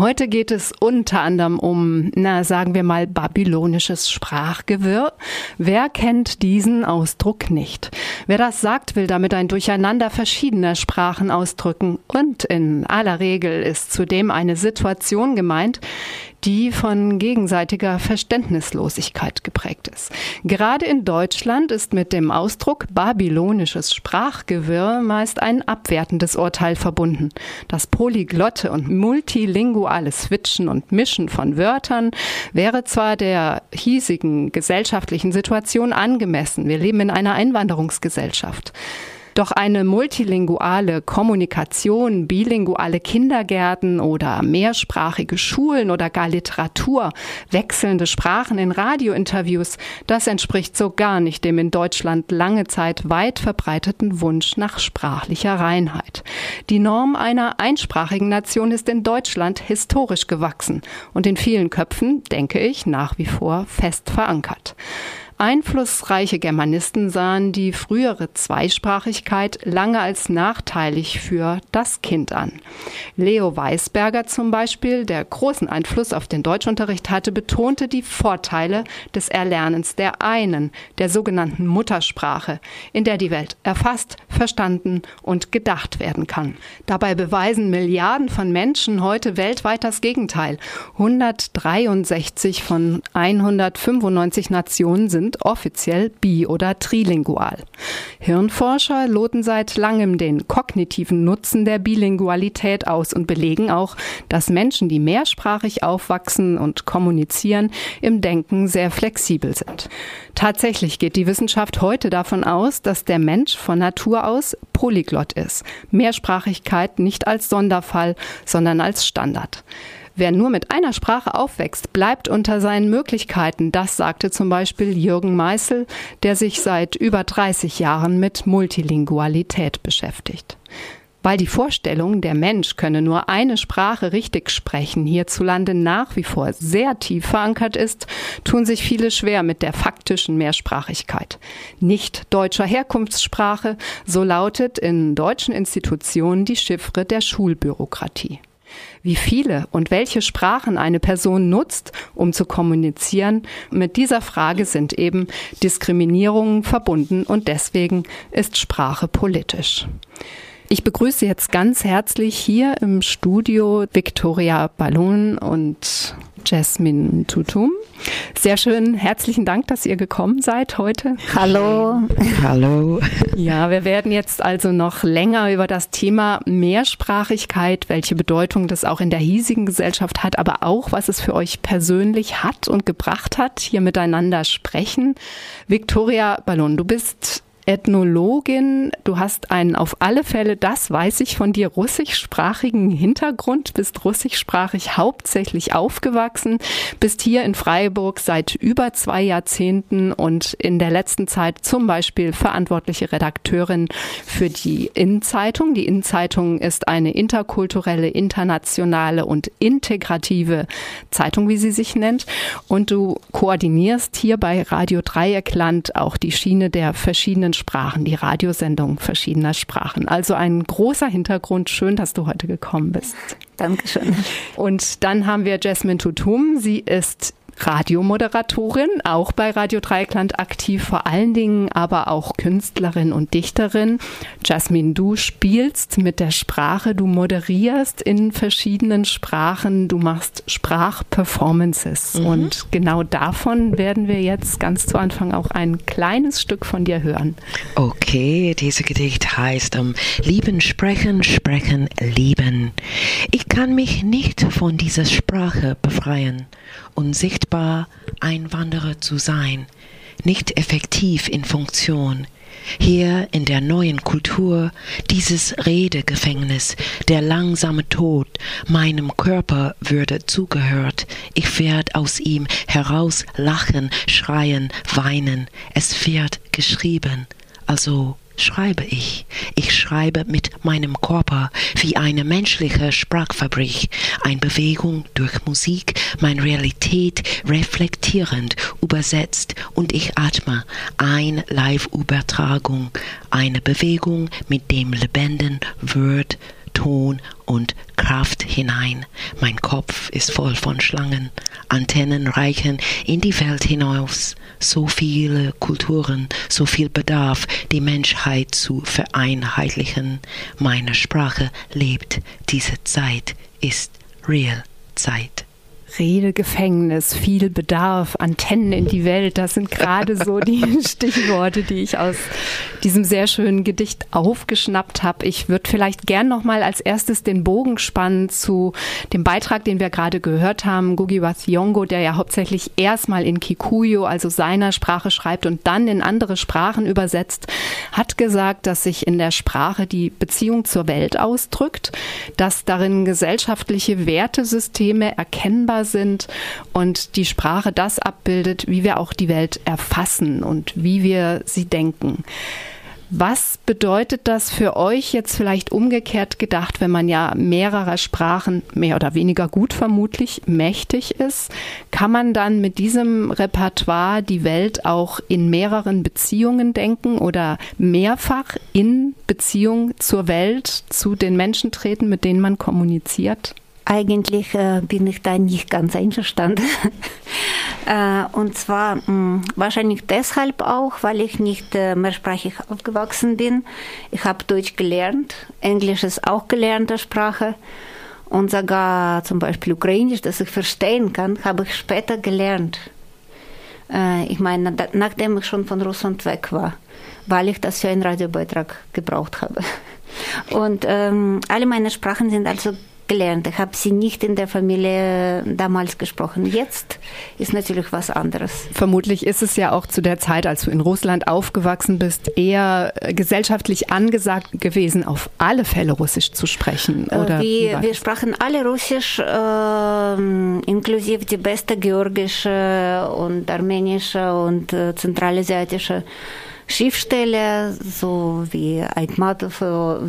Heute geht es unter anderem um, na, sagen wir mal, babylonisches Sprachgewirr. Wer kennt diesen Ausdruck nicht? Wer das sagt, will damit ein Durcheinander verschiedener Sprachen ausdrücken. Und in aller Regel ist zudem eine Situation gemeint, die von gegenseitiger Verständnislosigkeit geprägt ist. Gerade in Deutschland ist mit dem Ausdruck babylonisches Sprachgewirr meist ein abwertendes Urteil verbunden. Das polyglotte und multilinguale Switchen und Mischen von Wörtern wäre zwar der hiesigen gesellschaftlichen Situation angemessen. Wir leben in einer Einwanderungsgesellschaft. Doch eine multilinguale Kommunikation, bilinguale Kindergärten oder mehrsprachige Schulen oder gar Literatur, wechselnde Sprachen in Radiointerviews, das entspricht so gar nicht dem in Deutschland lange Zeit weit verbreiteten Wunsch nach sprachlicher Reinheit. Die Norm einer einsprachigen Nation ist in Deutschland historisch gewachsen und in vielen Köpfen, denke ich, nach wie vor fest verankert. Einflussreiche Germanisten sahen die frühere Zweisprachigkeit lange als nachteilig für das Kind an. Leo Weisberger zum Beispiel, der großen Einfluss auf den Deutschunterricht hatte, betonte die Vorteile des Erlernens der einen, der sogenannten Muttersprache, in der die Welt erfasst, verstanden und gedacht werden kann. Dabei beweisen Milliarden von Menschen heute weltweit das Gegenteil. 163 von 195 Nationen sind sind offiziell bi- oder trilingual. Hirnforscher loten seit langem den kognitiven Nutzen der Bilingualität aus und belegen auch, dass Menschen, die mehrsprachig aufwachsen und kommunizieren, im Denken sehr flexibel sind. Tatsächlich geht die Wissenschaft heute davon aus, dass der Mensch von Natur aus polyglott ist. Mehrsprachigkeit nicht als Sonderfall, sondern als Standard. Wer nur mit einer Sprache aufwächst, bleibt unter seinen Möglichkeiten. Das sagte zum Beispiel Jürgen Meißel, der sich seit über 30 Jahren mit Multilingualität beschäftigt. Weil die Vorstellung, der Mensch könne nur eine Sprache richtig sprechen, hierzulande nach wie vor sehr tief verankert ist, tun sich viele schwer mit der faktischen Mehrsprachigkeit. Nicht deutscher Herkunftssprache, so lautet in deutschen Institutionen die Chiffre der Schulbürokratie. Wie viele und welche Sprachen eine Person nutzt, um zu kommunizieren, mit dieser Frage sind eben Diskriminierungen verbunden und deswegen ist Sprache politisch. Ich begrüße jetzt ganz herzlich hier im Studio Victoria Ballon und Jasmine Tutum. Sehr schön, herzlichen Dank, dass ihr gekommen seid heute. Hallo. Hallo. Ja, wir werden jetzt also noch länger über das Thema Mehrsprachigkeit, welche Bedeutung das auch in der hiesigen Gesellschaft hat, aber auch, was es für euch persönlich hat und gebracht hat, hier miteinander sprechen. Victoria Ballon, du bist Ethnologin. Du hast einen auf alle Fälle, das weiß ich von dir, russischsprachigen Hintergrund, bist russischsprachig hauptsächlich aufgewachsen, bist hier in Freiburg seit über zwei Jahrzehnten und in der letzten Zeit zum Beispiel verantwortliche Redakteurin für die Innenzeitung. Die Innenzeitung ist eine interkulturelle, internationale und integrative Zeitung, wie sie sich nennt. Und du koordinierst hier bei Radio Dreieckland auch die Schiene der verschiedenen Sprachen, die Radiosendung verschiedener Sprachen. Also ein großer Hintergrund. Schön, dass du heute gekommen bist. Dankeschön. Und dann haben wir Jasmine Tutum. Sie ist Radiomoderatorin, auch bei Radio Dreikland aktiv, vor allen Dingen aber auch Künstlerin und Dichterin. Jasmine, du spielst mit der Sprache, du moderierst in verschiedenen Sprachen, du machst Sprachperformances mhm. und genau davon werden wir jetzt ganz zu Anfang auch ein kleines Stück von dir hören. Okay, dieses Gedicht heißt um, Lieben, sprechen, sprechen, lieben. Ich kann mich nicht von dieser Sprache befreien und sichtbar Einwanderer zu sein, nicht effektiv in Funktion. Hier in der neuen Kultur, dieses Redegefängnis, der langsame Tod, meinem Körper würde zugehört. Ich werd aus ihm heraus lachen, schreien, weinen. Es wird geschrieben, also schreibe ich. Ich schreibe mit meinem Körper wie eine menschliche Sprachfabrik, eine Bewegung durch Musik, meine Realität reflektierend übersetzt und ich atme ein Live-Übertragung, eine Bewegung mit dem lebenden Wort Ton und Kraft hinein. Mein Kopf ist voll von Schlangen. Antennen reichen in die Welt hinaus. So viele Kulturen, so viel Bedarf, die Menschheit zu vereinheitlichen. Meine Sprache lebt. Diese Zeit ist Real Zeit. Redegefängnis, viel Bedarf, Antennen in die Welt, das sind gerade so die Stichworte, die ich aus diesem sehr schönen Gedicht aufgeschnappt habe. Ich würde vielleicht gern noch mal als erstes den Bogen spannen zu dem Beitrag, den wir gerade gehört haben, Gugi Wathiongo, der ja hauptsächlich erstmal in Kikuyu, also seiner Sprache schreibt und dann in andere Sprachen übersetzt, hat gesagt, dass sich in der Sprache die Beziehung zur Welt ausdrückt, dass darin gesellschaftliche Wertesysteme erkennbar sind und die Sprache das abbildet, wie wir auch die Welt erfassen und wie wir sie denken. Was bedeutet das für euch jetzt vielleicht umgekehrt gedacht, wenn man ja mehrerer Sprachen mehr oder weniger gut vermutlich mächtig ist? Kann man dann mit diesem Repertoire die Welt auch in mehreren Beziehungen denken oder mehrfach in Beziehung zur Welt, zu den Menschen treten, mit denen man kommuniziert? Eigentlich äh, bin ich da nicht ganz einverstanden. äh, und zwar hm, wahrscheinlich deshalb auch, weil ich nicht äh, mehrsprachig aufgewachsen bin. Ich habe Deutsch gelernt, Englisch ist auch gelernte Sprache und sogar zum Beispiel Ukrainisch, das ich verstehen kann, habe ich später gelernt. Ich meine, nachdem ich schon von Russland weg war, weil ich das für einen Radiobeitrag gebraucht habe. Und ähm, alle meine Sprachen sind also gelernt. Ich habe sie nicht in der Familie damals gesprochen. Jetzt ist natürlich was anderes. Vermutlich ist es ja auch zu der Zeit, als du in Russland aufgewachsen bist, eher äh, gesellschaftlich angesagt gewesen, auf alle Fälle Russisch zu sprechen. Äh, oder wir, wir sprachen alle Russisch, äh, inklusive die beste georgische und armenische und äh, zentralasiatische Schriftsteller, so wie Aitmatov,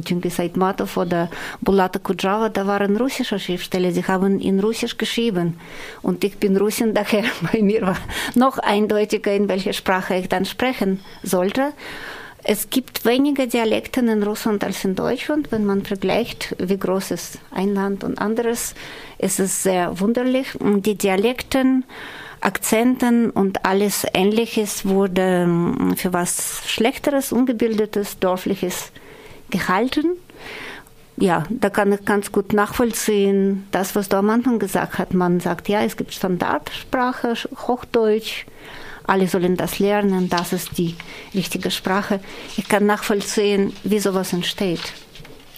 Genghis Aitmatov oder Bulata Kudjava, da waren russische Schriftsteller, sie haben in Russisch geschrieben. Und ich bin Russin, daher bei mir war noch eindeutiger, in welcher Sprache ich dann sprechen sollte. Es gibt weniger Dialekte in Russland als in Deutschland. Wenn man vergleicht, wie groß ist ein Land und anderes, ist es sehr wunderlich. Die Dialekten Akzenten und alles Ähnliches wurde ähm, für was Schlechteres, Ungebildetes, Dorfliches gehalten. Ja, da kann ich ganz gut nachvollziehen, das, was du am Anfang gesagt hast. Man sagt, ja, es gibt Standardsprache, Hochdeutsch, alle sollen das lernen, das ist die richtige Sprache. Ich kann nachvollziehen, wie sowas entsteht.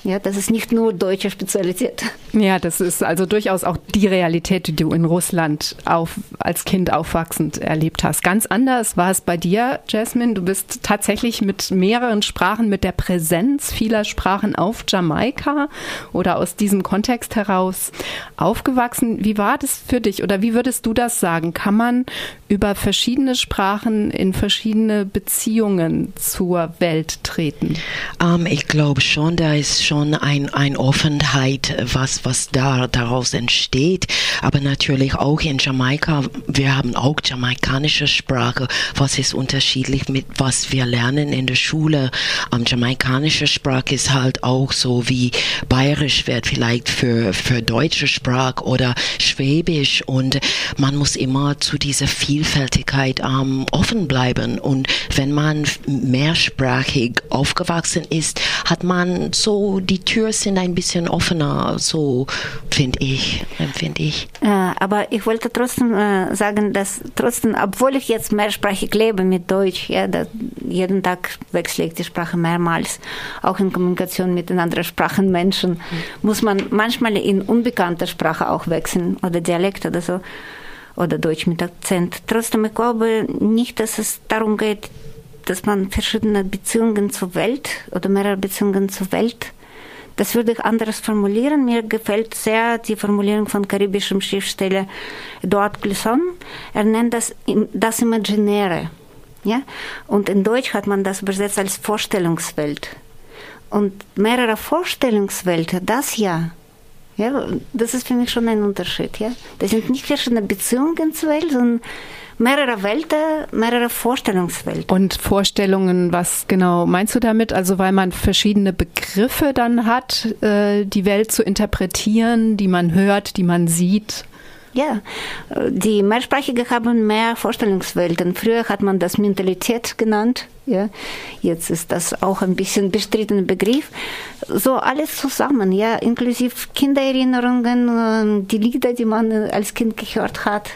Ja, das ist nicht nur deutsche Spezialität. Ja, das ist also durchaus auch die Realität, die du in Russland auf, als Kind aufwachsend erlebt hast. Ganz anders war es bei dir, Jasmine. Du bist tatsächlich mit mehreren Sprachen, mit der Präsenz vieler Sprachen auf Jamaika oder aus diesem Kontext heraus aufgewachsen. Wie war das für dich oder wie würdest du das sagen? Kann man über verschiedene Sprachen in verschiedene Beziehungen zur Welt treten? Um, ähm, ich glaube schon, da ist schon schon ein, ein Offenheit, was, was da daraus entsteht. Aber natürlich auch in Jamaika, wir haben auch jamaikanische Sprache, was ist unterschiedlich mit was wir lernen in der Schule. Um, jamaikanische Sprache ist halt auch so wie bayerisch wird vielleicht für, für deutsche Sprache oder schwäbisch und man muss immer zu dieser Vielfältigkeit um, offen bleiben und wenn man mehrsprachig aufgewachsen ist, hat man so die Türen sind ein bisschen offener, so finde ich, empfinde ich. Äh, aber ich wollte trotzdem äh, sagen, dass trotzdem, obwohl ich jetzt mehrsprachig lebe mit Deutsch, ja, jeden Tag wechsle ich die Sprache mehrmals, auch in Kommunikation mit den anderen Sprachenmenschen, mhm. muss man manchmal in unbekannter Sprache auch wechseln oder Dialekt oder so oder Deutsch mit Akzent. Trotzdem, ich glaube nicht, dass es darum geht, dass man verschiedene Beziehungen zur Welt oder mehrere Beziehungen zur Welt das würde ich anders formulieren. Mir gefällt sehr die Formulierung von karibischem Schriftsteller Eduard Glissant. Er nennt das das Imaginäre. Ja? Und in Deutsch hat man das übersetzt als Vorstellungswelt. Und mehrere Vorstellungswelten, das ja, ja, das ist für mich schon ein Unterschied. Ja? Das sind nicht verschiedene Beziehungen zur Welt, sondern mehrere Welten, mehrere Vorstellungswelten. Und Vorstellungen, was genau meinst du damit? Also weil man verschiedene Begriffe dann hat, äh, die Welt zu interpretieren, die man hört, die man sieht. Ja, die Mehrsprachige haben mehr Vorstellungswelten. Früher hat man das Mentalität genannt. Ja, jetzt ist das auch ein bisschen bestrittener Begriff. So alles zusammen, ja, inklusive Kindererinnerungen, die Lieder, die man als Kind gehört hat,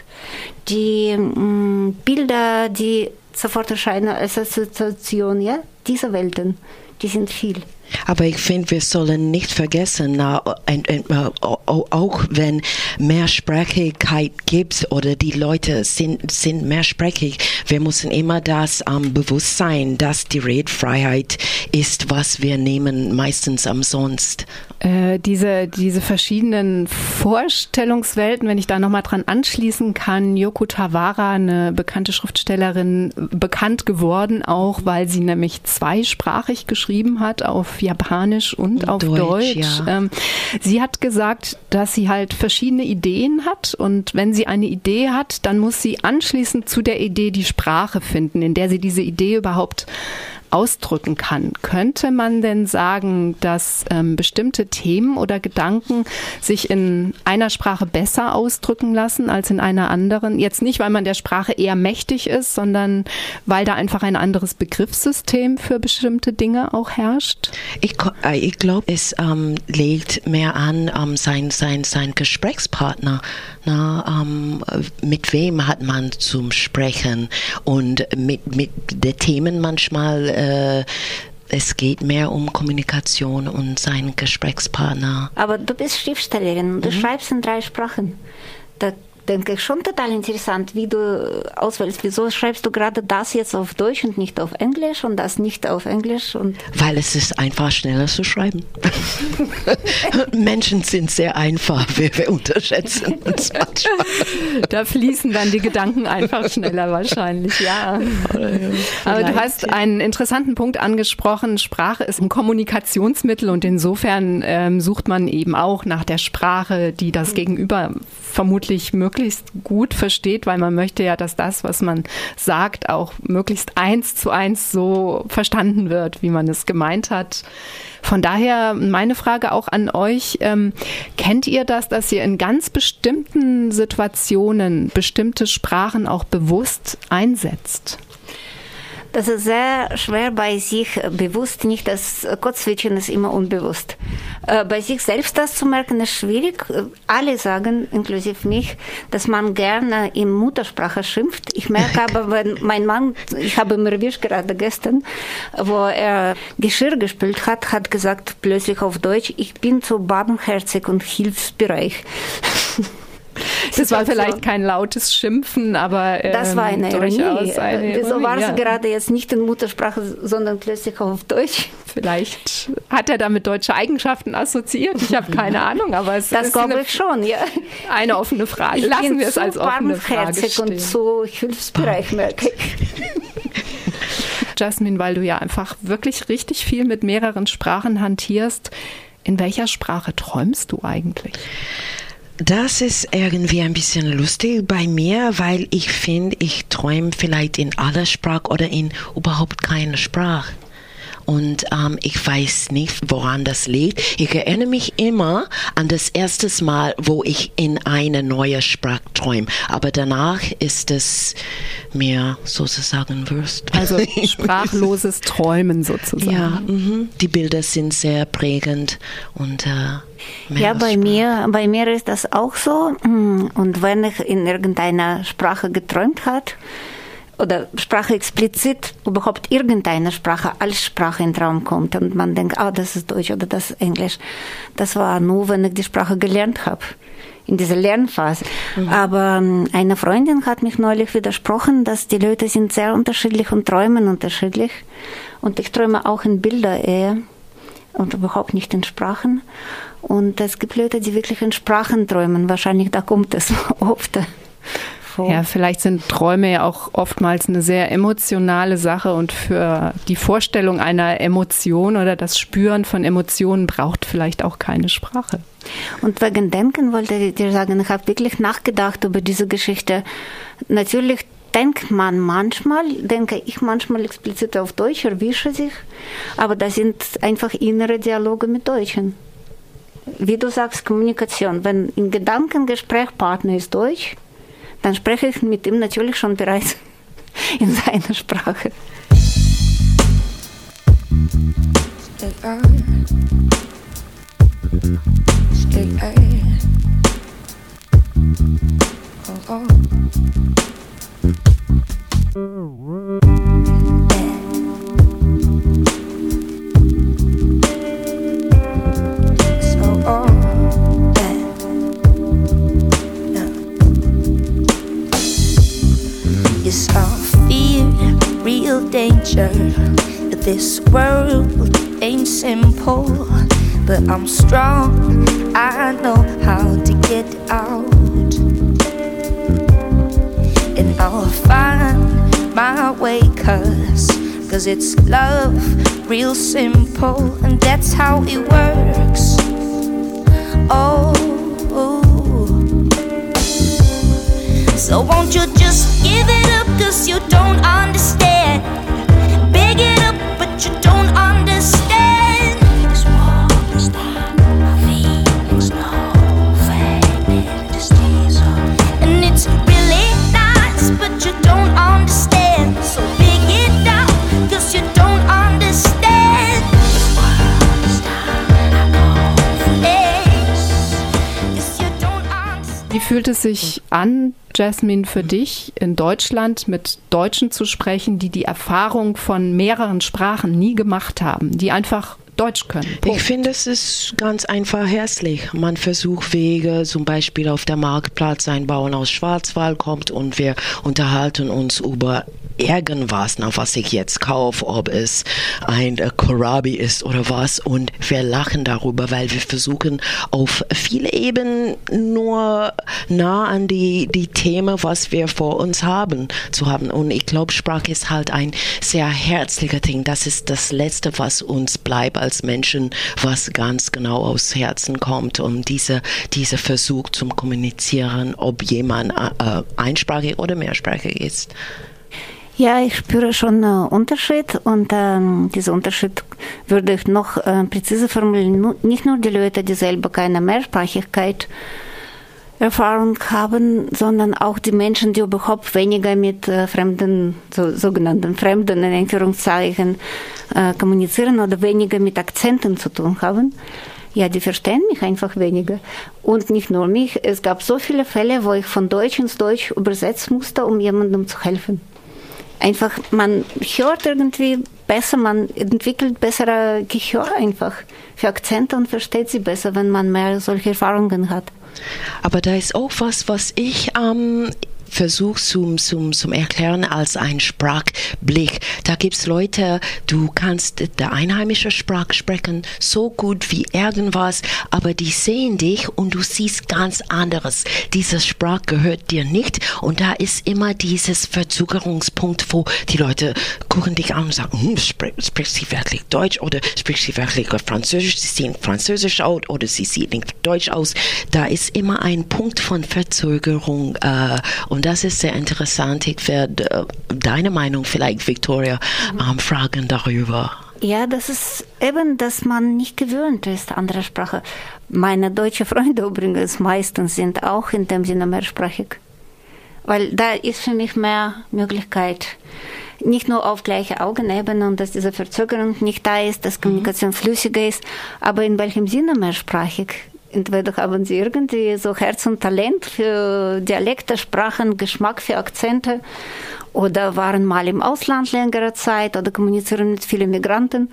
die mh, Bilder, die sofort erscheinen als Assoziation, ja, diese Welten, die sind viel. Aber ich finde, wir sollen nicht vergessen, na, auch wenn Mehrsprachigkeit gibt oder die Leute sind, sind mehrsprachig, wir müssen immer das ähm, bewusst sein, dass die Redfreiheit ist, was wir nehmen, meistens umsonst. Äh, diese, diese verschiedenen Vorstellungswelten, wenn ich da nochmal dran anschließen kann, Yoko Tawara, eine bekannte Schriftstellerin, bekannt geworden auch, weil sie nämlich zweisprachig geschrieben hat, auf Japanisch und, und auf Deutsch. Deutsch. Ja. Ähm, sie hat gesagt, dass sie halt verschiedene Ideen hat und wenn sie eine Idee hat, dann muss sie anschließend zu der Idee die Sprache finden, in der sie diese Idee überhaupt ausdrücken kann. Könnte man denn sagen, dass ähm, bestimmte Themen oder Gedanken sich in einer Sprache besser ausdrücken lassen als in einer anderen? Jetzt nicht, weil man der Sprache eher mächtig ist, sondern weil da einfach ein anderes Begriffssystem für bestimmte Dinge auch herrscht? Ich, äh, ich glaube, es ähm, legt mehr an ähm, sein, sein, sein Gesprächspartner. Na, ähm, mit wem hat man zum Sprechen und mit, mit den Themen manchmal äh, es geht mehr um Kommunikation und seinen Gesprächspartner. Aber du bist Schriftstellerin, du mhm. schreibst in drei Sprachen. Da denke ich, schon total interessant, wie du auswählst. Wieso schreibst du gerade das jetzt auf Deutsch und nicht auf Englisch und das nicht auf Englisch? Und Weil es ist einfach schneller zu schreiben. Menschen sind sehr einfach, wir, wir unterschätzen uns manchmal. Da fließen dann die Gedanken einfach schneller wahrscheinlich, ja. Aber du hast einen interessanten Punkt angesprochen. Sprache ist ein Kommunikationsmittel und insofern ähm, sucht man eben auch nach der Sprache, die das Gegenüber vermutlich möglichst gut versteht, weil man möchte ja, dass das, was man sagt, auch möglichst eins zu eins so verstanden wird, wie man es gemeint hat. Von daher meine Frage auch an euch, ähm, kennt ihr das, dass ihr in ganz bestimmten Situationen bestimmte Sprachen auch bewusst einsetzt? Das ist sehr schwer bei sich bewusst, nicht das Kotzwitschen ist immer unbewusst. Äh, bei sich selbst das zu merken ist schwierig. Alle sagen, inklusive mich, dass man gerne in Muttersprache schimpft. Ich merke aber, wenn mein Mann, ich habe mir erwischt gerade gestern, wo er Geschirr gespült hat, hat gesagt plötzlich auf Deutsch, ich bin zu barmherzig und hilfsbereich. Das war vielleicht kein lautes Schimpfen, aber ähm, das war eine Ironie. Eine Wieso Ironie, war es ja. gerade jetzt nicht in Muttersprache, sondern plötzlich auf Deutsch? Vielleicht hat er damit deutsche Eigenschaften assoziiert. Ich habe keine Ahnung, aber es das ist glaube ich schon, ja. Eine offene Frage. Ich Lassen wir es als offene Frage stehen. und so hilfsbereich merke. Jasmin, weil du ja einfach wirklich richtig viel mit mehreren Sprachen hantierst. In welcher Sprache träumst du eigentlich? Das ist irgendwie ein bisschen lustig bei mir, weil ich finde, ich träume vielleicht in aller Sprache oder in überhaupt keine Sprache. Und ähm, ich weiß nicht, woran das liegt. Ich erinnere mich immer an das erste Mal, wo ich in eine neue Sprache träume. Aber danach ist es mir sozusagen Wurst. Also sprachloses Träumen sozusagen. Ja, mh. die Bilder sind sehr prägend und äh, ja, bei mir, bei mir ist das auch so. Und wenn ich in irgendeiner Sprache geträumt hat, oder Sprache explizit überhaupt irgendeine Sprache als Sprache in den Raum kommt und man denkt, ah, das ist Deutsch oder das ist Englisch. Das war nur, wenn ich die Sprache gelernt habe in dieser Lernphase. Mhm. Aber ähm, eine Freundin hat mich neulich widersprochen, dass die Leute sind sehr unterschiedlich und träumen unterschiedlich. Und ich träume auch in Bilder eher und überhaupt nicht in Sprachen. Und es gibt Leute, die wirklich in Sprachen träumen. Wahrscheinlich da kommt es oft Ja, vielleicht sind Träume ja auch oftmals eine sehr emotionale Sache und für die Vorstellung einer Emotion oder das Spüren von Emotionen braucht vielleicht auch keine Sprache. Und wegen Denken wollte ich dir sagen, ich habe wirklich nachgedacht über diese Geschichte. Natürlich denkt man manchmal, denke ich manchmal explizit auf Deutsch, erwische sich, aber das sind einfach innere Dialoge mit Deutschen. Wie du sagst, Kommunikation. Wenn im Gedankengespräch Partner ist Deutsch, dann spreche ich mit ihm natürlich schon bereits in seiner Sprache. On. Oh, oh. Danger. This world ain't simple, but I'm strong. I know how to get out, and I'll find my way, cause, cause it's love, real simple, and that's how it works. Oh. So won't you it up cause you don't understand you don't understand. And it's really nice, but you don't understand. So it out, you don't understand. Wie fühlt es sich an, Jasmine, für dich in Deutschland mit Deutschen zu sprechen, die die Erfahrung von mehreren Sprachen nie gemacht haben, die einfach Deutsch können. Punkt. Ich finde, es ist ganz einfach herzlich. Man versucht Wege, zum Beispiel auf der Marktplatz, ein Bauern aus Schwarzwald kommt und wir unterhalten uns über irgendwas, na, was ich jetzt kaufe, ob es ein äh, Kohlrabi ist oder was. Und wir lachen darüber, weil wir versuchen auf viele Ebenen nur nah an die, die Themen, was wir vor uns haben, zu haben. Und ich glaube, Sprache ist halt ein sehr herzlicher Ding. Das ist das Letzte, was uns bleibt als Menschen, was ganz genau aus Herzen kommt. Und dieser diese Versuch zum Kommunizieren, ob jemand äh, einsprachig oder mehrsprachig ist. Ja, ich spüre schon einen Unterschied und ähm, dieser Unterschied würde ich noch äh, präziser formulieren. Nicht nur die Leute, die selber keine Mehrsprachigkeit Erfahrung haben, sondern auch die Menschen, die überhaupt weniger mit äh, fremden, so, sogenannten Fremden in Anführungszeichen äh, kommunizieren oder weniger mit Akzenten zu tun haben. Ja, die verstehen mich einfach weniger. Und nicht nur mich, es gab so viele Fälle, wo ich von Deutsch ins Deutsch übersetzen musste, um jemandem zu helfen einfach, man hört irgendwie besser, man entwickelt bessere Gehör einfach für Akzente und versteht sie besser, wenn man mehr solche Erfahrungen hat. Aber da ist auch was, was ich ähm, versuche zum, zum, zum Erklären als ein Sprachblick. Da gibt es Leute, du kannst der einheimische Sprache sprechen, so gut wie irgendwas, aber die sehen dich und du siehst ganz anderes. Diese Sprache gehört dir nicht und da ist immer dieses Verzögerungspunkt, wo die Leute gucken dich an und sagen, hm, spricht, spricht sie wirklich Deutsch oder spricht sie wirklich Französisch? Sie sehen Französisch aus oder sie nicht Deutsch aus. Da ist immer ein Punkt von Verzögerung äh, und das ist sehr interessant. Ich werde äh, deine Meinung vielleicht, Victoria, mhm. ähm, fragen darüber. Ja, das ist eben, dass man nicht gewöhnt ist, andere Sprache. Meine deutschen Freunde übrigens meistens sind auch in dem Sinne mehrsprachig. Weil da ist für mich mehr Möglichkeit. Nicht nur auf gleiche Augenebene und dass diese Verzögerung nicht da ist, dass mhm. Kommunikation mhm. flüssiger ist, aber in welchem Sinne mehrsprachig? Entweder haben sie irgendwie so Herz und Talent für Dialekte, Sprachen, Geschmack für Akzente oder waren mal im Ausland längere Zeit oder kommunizieren mit vielen Migranten.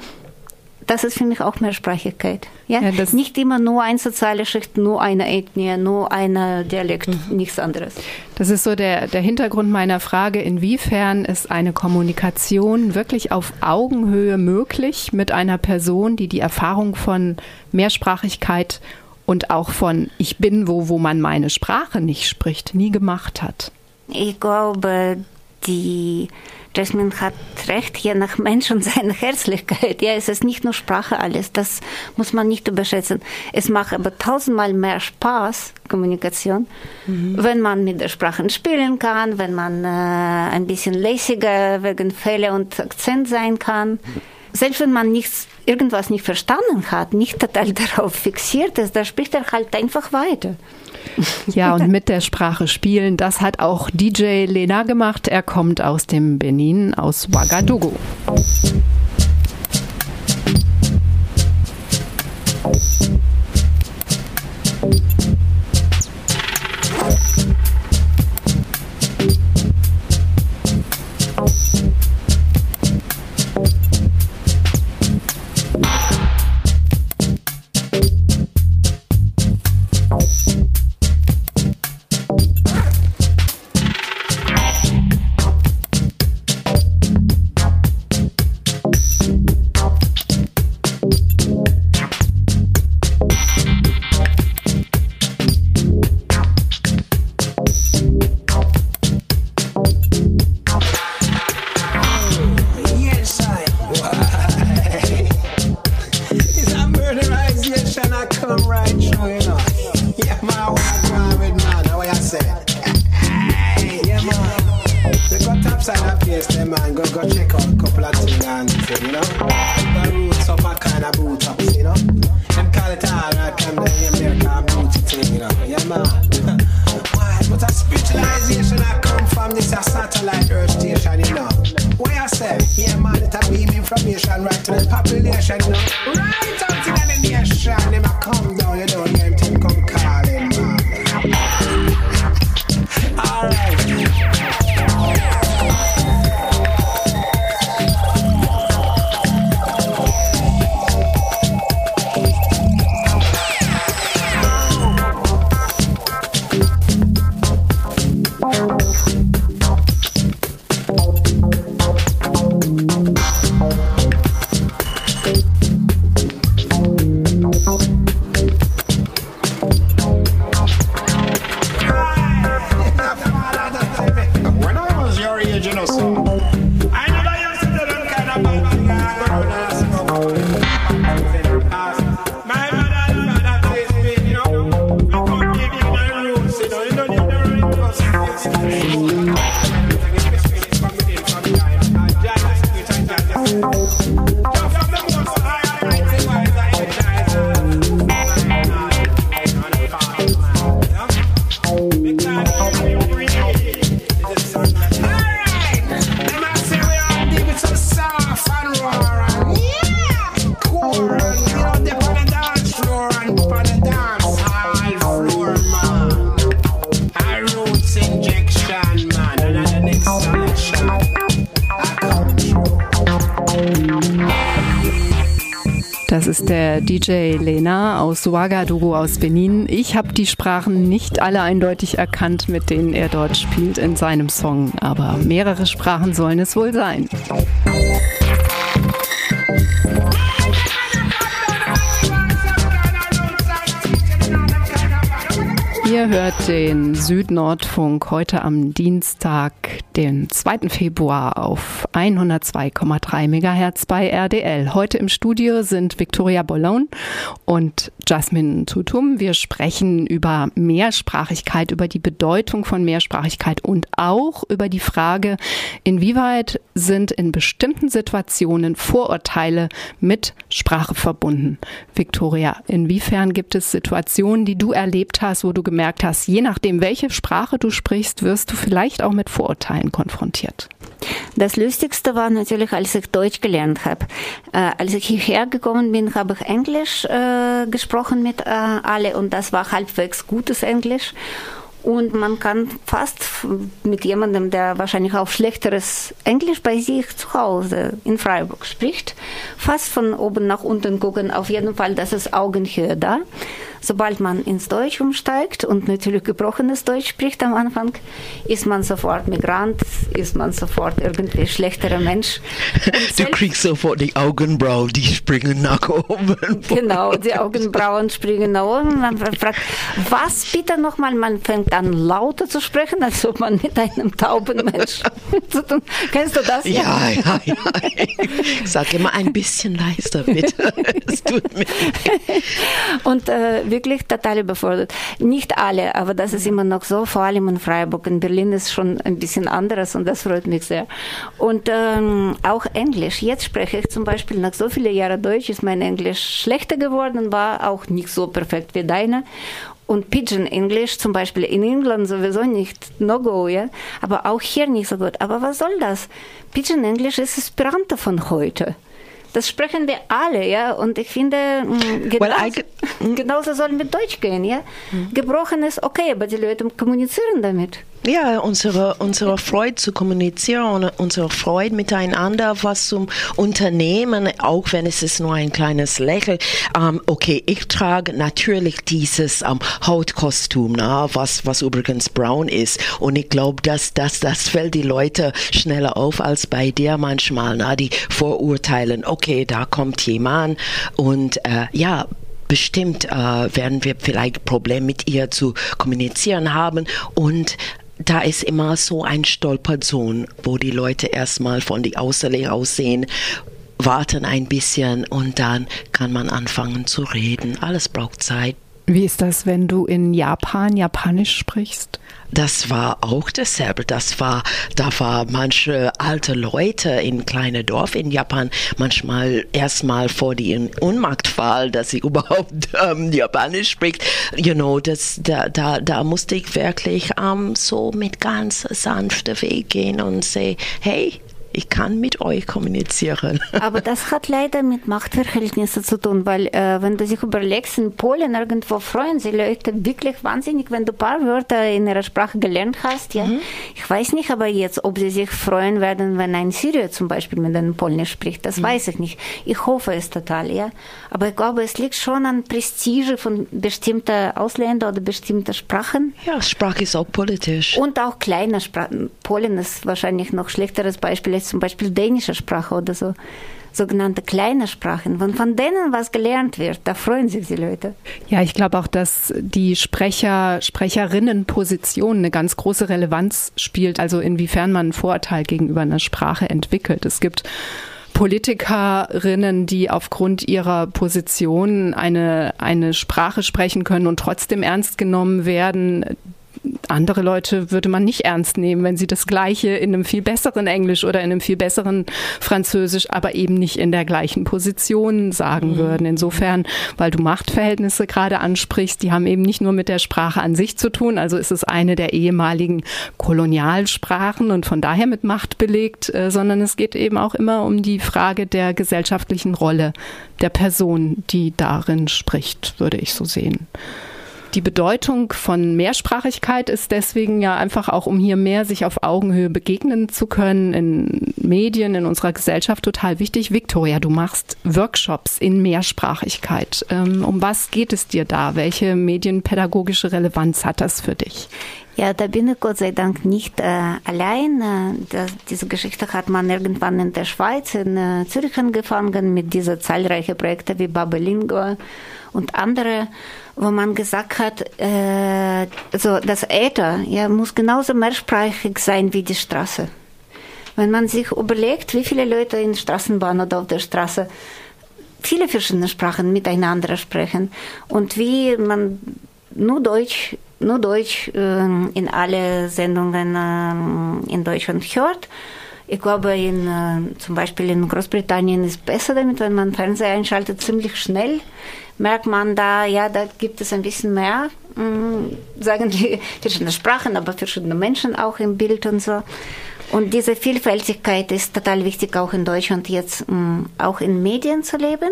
Das ist für mich auch Mehrsprachigkeit. Ja? ja nicht immer nur eine soziale Schicht, nur eine Ethnie, nur ein Dialekt, mhm. nichts anderes. Das ist so der, der Hintergrund meiner Frage, inwiefern ist eine Kommunikation wirklich auf Augenhöhe möglich mit einer Person, die die Erfahrung von Mehrsprachigkeit und auch von ich bin wo, wo man meine Sprache nicht spricht, nie gemacht hat? Ich glaube, die Jasmin hat recht, je nach Mensch und seiner Herzlichkeit. Ja, es ist nicht nur Sprache alles, das muss man nicht überschätzen. Es macht aber tausendmal mehr Spaß, Kommunikation, mhm. wenn man mit der Sprache spielen kann, wenn man äh, ein bisschen lässiger wegen Fälle und Akzent sein kann. Selbst wenn man nichts, irgendwas nicht verstanden hat, nicht total darauf fixiert ist, da spricht er halt einfach weiter. Ja, und mit der Sprache spielen, das hat auch DJ Lena gemacht. Er kommt aus dem Benin, aus Ouagadougou. Right DJ Lena aus Ouagadougou aus Benin. Ich habe die Sprachen nicht alle eindeutig erkannt, mit denen er dort spielt in seinem Song, aber mehrere Sprachen sollen es wohl sein. Hört den Südnordfunk heute am Dienstag, den 2. Februar auf 102,3 MHz bei RDL. Heute im Studio sind Victoria Boulogne und Jasmine Tutum. Wir sprechen über Mehrsprachigkeit, über die Bedeutung von Mehrsprachigkeit und auch über die Frage, inwieweit sind in bestimmten Situationen Vorurteile mit Sprache verbunden. Victoria, inwiefern gibt es Situationen, die du erlebt hast, wo du gemerkt gemerkt hast, je nachdem, welche Sprache du sprichst, wirst du vielleicht auch mit Vorurteilen konfrontiert. Das Lustigste war natürlich, als ich Deutsch gelernt habe. Äh, als ich hierher gekommen bin, habe ich Englisch äh, gesprochen mit äh, alle und das war halbwegs gutes Englisch. Und man kann fast mit jemandem, der wahrscheinlich auch schlechteres Englisch bei sich zu Hause in Freiburg spricht, fast von oben nach unten gucken. Auf jeden Fall, das ist Augenhöhe da. Sobald man ins Deutsch umsteigt und natürlich gebrochenes Deutsch spricht am Anfang, ist man sofort Migrant, ist man sofort irgendwie schlechterer Mensch. Du kriegst sofort die Augenbrauen, die springen nach oben. Genau, die Augenbrauen springen nach oben. Man fragt, was bitte nochmal? Man fängt an lauter zu sprechen, als ob man mit einem tauben Mensch zu tun. Kennst du das? Ja, ja, ja. Ich sage immer ein bisschen leiser, bitte. Es tut mir Und äh, wirklich total überfordert. Nicht alle, aber das ist immer noch so, vor allem in Freiburg. In Berlin ist schon ein bisschen anderes und das freut mich sehr. Und ähm, auch Englisch. Jetzt spreche ich zum Beispiel nach so vielen Jahren Deutsch, ist mein Englisch schlechter geworden, war auch nicht so perfekt wie deine. Und Pidgin English zum Beispiel in England sowieso nicht no go, ja, aber auch hier nicht so gut. Aber was soll das? Pidgin English ist Esperanto von heute. Das sprechen wir alle, ja. Und ich finde, mm, genauso, well, genauso sollen wir Deutsch gehen, ja. Mhm. Gebrochen ist okay, aber die Leute kommunizieren damit. Ja, unsere, unsere Freude zu kommunizieren, unsere Freude miteinander, was zum Unternehmen, auch wenn es ist nur ein kleines Lächeln. Ähm, okay, ich trage natürlich dieses ähm, Hautkostüm, na, was, was übrigens braun ist. Und ich glaube, dass, dass das fällt die Leute schneller auf als bei dir manchmal, na, die vorurteilen, okay, da kommt jemand und äh, ja, bestimmt äh, werden wir vielleicht Probleme mit ihr zu kommunizieren haben und da ist immer so ein Stolperzone, wo die Leute erstmal von die Außerlehre aussehen, warten ein bisschen und dann kann man anfangen zu reden. Alles braucht Zeit. Wie ist das, wenn du in Japan Japanisch sprichst? das war auch dasselbe. Das war, da war manche alte Leute in kleine Dorf in Japan manchmal erstmal vor die Unmarktwahl, dass sie überhaupt ähm, Japanisch spricht. You know, das, da, da, da musste ich wirklich ähm, so mit ganz sanfter Weg gehen und sagen, hey, ich kann mit euch kommunizieren. Aber das hat leider mit Machtverhältnissen zu tun, weil äh, wenn du sich überlegst, in Polen irgendwo freuen sich Leute wirklich wahnsinnig, wenn du ein paar Wörter in ihrer Sprache gelernt hast. Ja? Mhm. Ich weiß nicht aber jetzt, ob sie sich freuen werden, wenn ein Syrier zum Beispiel mit einem Polnisch spricht. Das mhm. weiß ich nicht. Ich hoffe es total, ja. Aber ich glaube, es liegt schon an Prestige von bestimmten Ausländern oder bestimmten Sprachen. Ja, Sprache ist auch politisch. Und auch kleine Sprachen. Polen ist wahrscheinlich noch schlechteres Beispiel zum Beispiel dänische Sprache oder so sogenannte kleine Sprachen. Wenn von denen was gelernt wird, da freuen sich die Leute. Ja, ich glaube auch, dass die Sprecher, Sprecherinnenposition eine ganz große Relevanz spielt, also inwiefern man einen Vorurteil gegenüber einer Sprache entwickelt. Es gibt Politikerinnen, die aufgrund ihrer Position eine, eine Sprache sprechen können und trotzdem ernst genommen werden, andere Leute würde man nicht ernst nehmen, wenn sie das Gleiche in einem viel besseren Englisch oder in einem viel besseren Französisch, aber eben nicht in der gleichen Position sagen mhm. würden. Insofern, weil du Machtverhältnisse gerade ansprichst, die haben eben nicht nur mit der Sprache an sich zu tun, also ist es eine der ehemaligen Kolonialsprachen und von daher mit Macht belegt, äh, sondern es geht eben auch immer um die Frage der gesellschaftlichen Rolle der Person, die darin spricht, würde ich so sehen. Die Bedeutung von Mehrsprachigkeit ist deswegen ja einfach auch, um hier mehr sich auf Augenhöhe begegnen zu können, in Medien, in unserer Gesellschaft total wichtig. Victoria, du machst Workshops in Mehrsprachigkeit. Ähm, um was geht es dir da? Welche medienpädagogische Relevanz hat das für dich? Ja, da bin ich Gott sei Dank nicht äh, allein. Äh, das, diese Geschichte hat man irgendwann in der Schweiz, in äh, Zürich angefangen, mit diesen zahlreichen Projekten wie Babelingo und andere wo man gesagt hat, äh, also das Äther ja, muss genauso mehrsprachig sein wie die Straße. Wenn man sich überlegt, wie viele Leute in Straßenbahn oder auf der Straße viele verschiedene Sprachen miteinander sprechen und wie man nur Deutsch, nur Deutsch äh, in alle Sendungen äh, in Deutschland hört. Ich glaube, in, äh, zum Beispiel in Großbritannien ist es besser damit, wenn man Fernseher einschaltet, ziemlich schnell merkt man da, ja, da gibt es ein bisschen mehr, mm, sagen die verschiedene Sprachen, aber verschiedene Menschen auch im Bild und so. Und diese Vielfältigkeit ist total wichtig, auch in Deutschland jetzt mm, auch in Medien zu leben.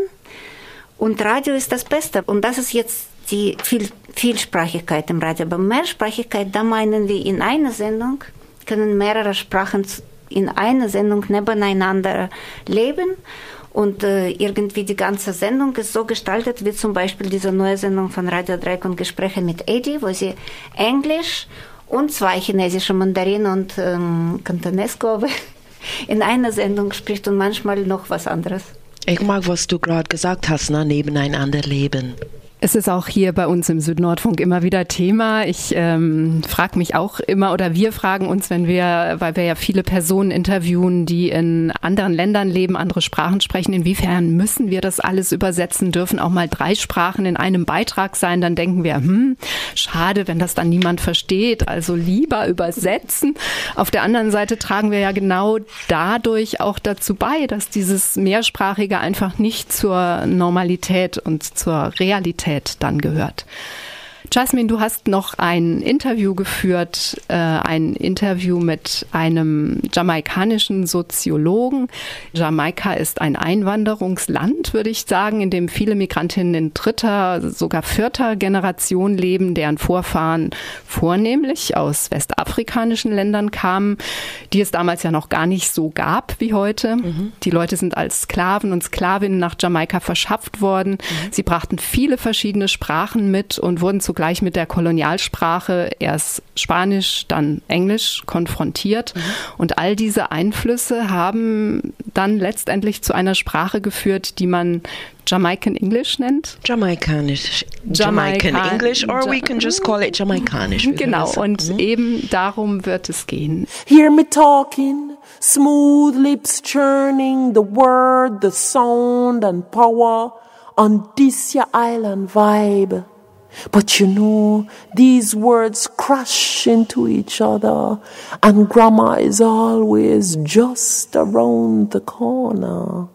Und Radio ist das Beste. Und das ist jetzt die Viel Vielsprachigkeit im Radio. Aber Mehrsprachigkeit, da meinen wir in einer Sendung können mehrere Sprachen in einer Sendung nebeneinander leben Und äh, irgendwie die ganze Sendung ist so gestaltet, wie zum Beispiel diese neue Sendung von Radio Dreieck und Gespräche mit Eddie, wo sie Englisch und zwei chinesische Mandarinen und ähm, Kantonesco in einer Sendung spricht und manchmal noch was anderes. Ich mag, was du gerade gesagt hast, ne? nebeneinander leben. Es ist auch hier bei uns im Südnordfunk immer wieder Thema. Ich ähm, frage mich auch immer oder wir fragen uns, wenn wir, weil wir ja viele Personen interviewen, die in anderen Ländern leben, andere Sprachen sprechen, inwiefern müssen wir das alles übersetzen? Dürfen auch mal drei Sprachen in einem Beitrag sein? Dann denken wir, hm, schade, wenn das dann niemand versteht. Also lieber übersetzen. Auf der anderen Seite tragen wir ja genau dadurch auch dazu bei, dass dieses Mehrsprachige einfach nicht zur Normalität und zur Realität Realität dann gehört. Jasmine, du hast noch ein Interview geführt, äh, ein Interview mit einem jamaikanischen Soziologen. Jamaika ist ein Einwanderungsland, würde ich sagen, in dem viele Migrantinnen in dritter, sogar vierter Generation leben, deren Vorfahren vornehmlich aus westafrikanischen Ländern kamen, die es damals ja noch gar nicht so gab wie heute. Mhm. Die Leute sind als Sklaven und Sklavinnen nach Jamaika verschafft worden. Mhm. Sie brachten viele verschiedene Sprachen mit und wurden zugleich gleich mit der Kolonialsprache erst Spanisch, dann Englisch konfrontiert. Mhm. Und all diese Einflüsse haben dann letztendlich zu einer Sprache geführt, die man Jamaican English nennt. Jamaikanisch. Jamaican Jamaikan English, or we can just call it Jamaikanisch. Genau, und mhm. eben darum wird es gehen. Hear me talking, smooth lips churning, the word, the sound and power on this your island vibe. But you know, these words crash into each other, and grammar is always just around the corner.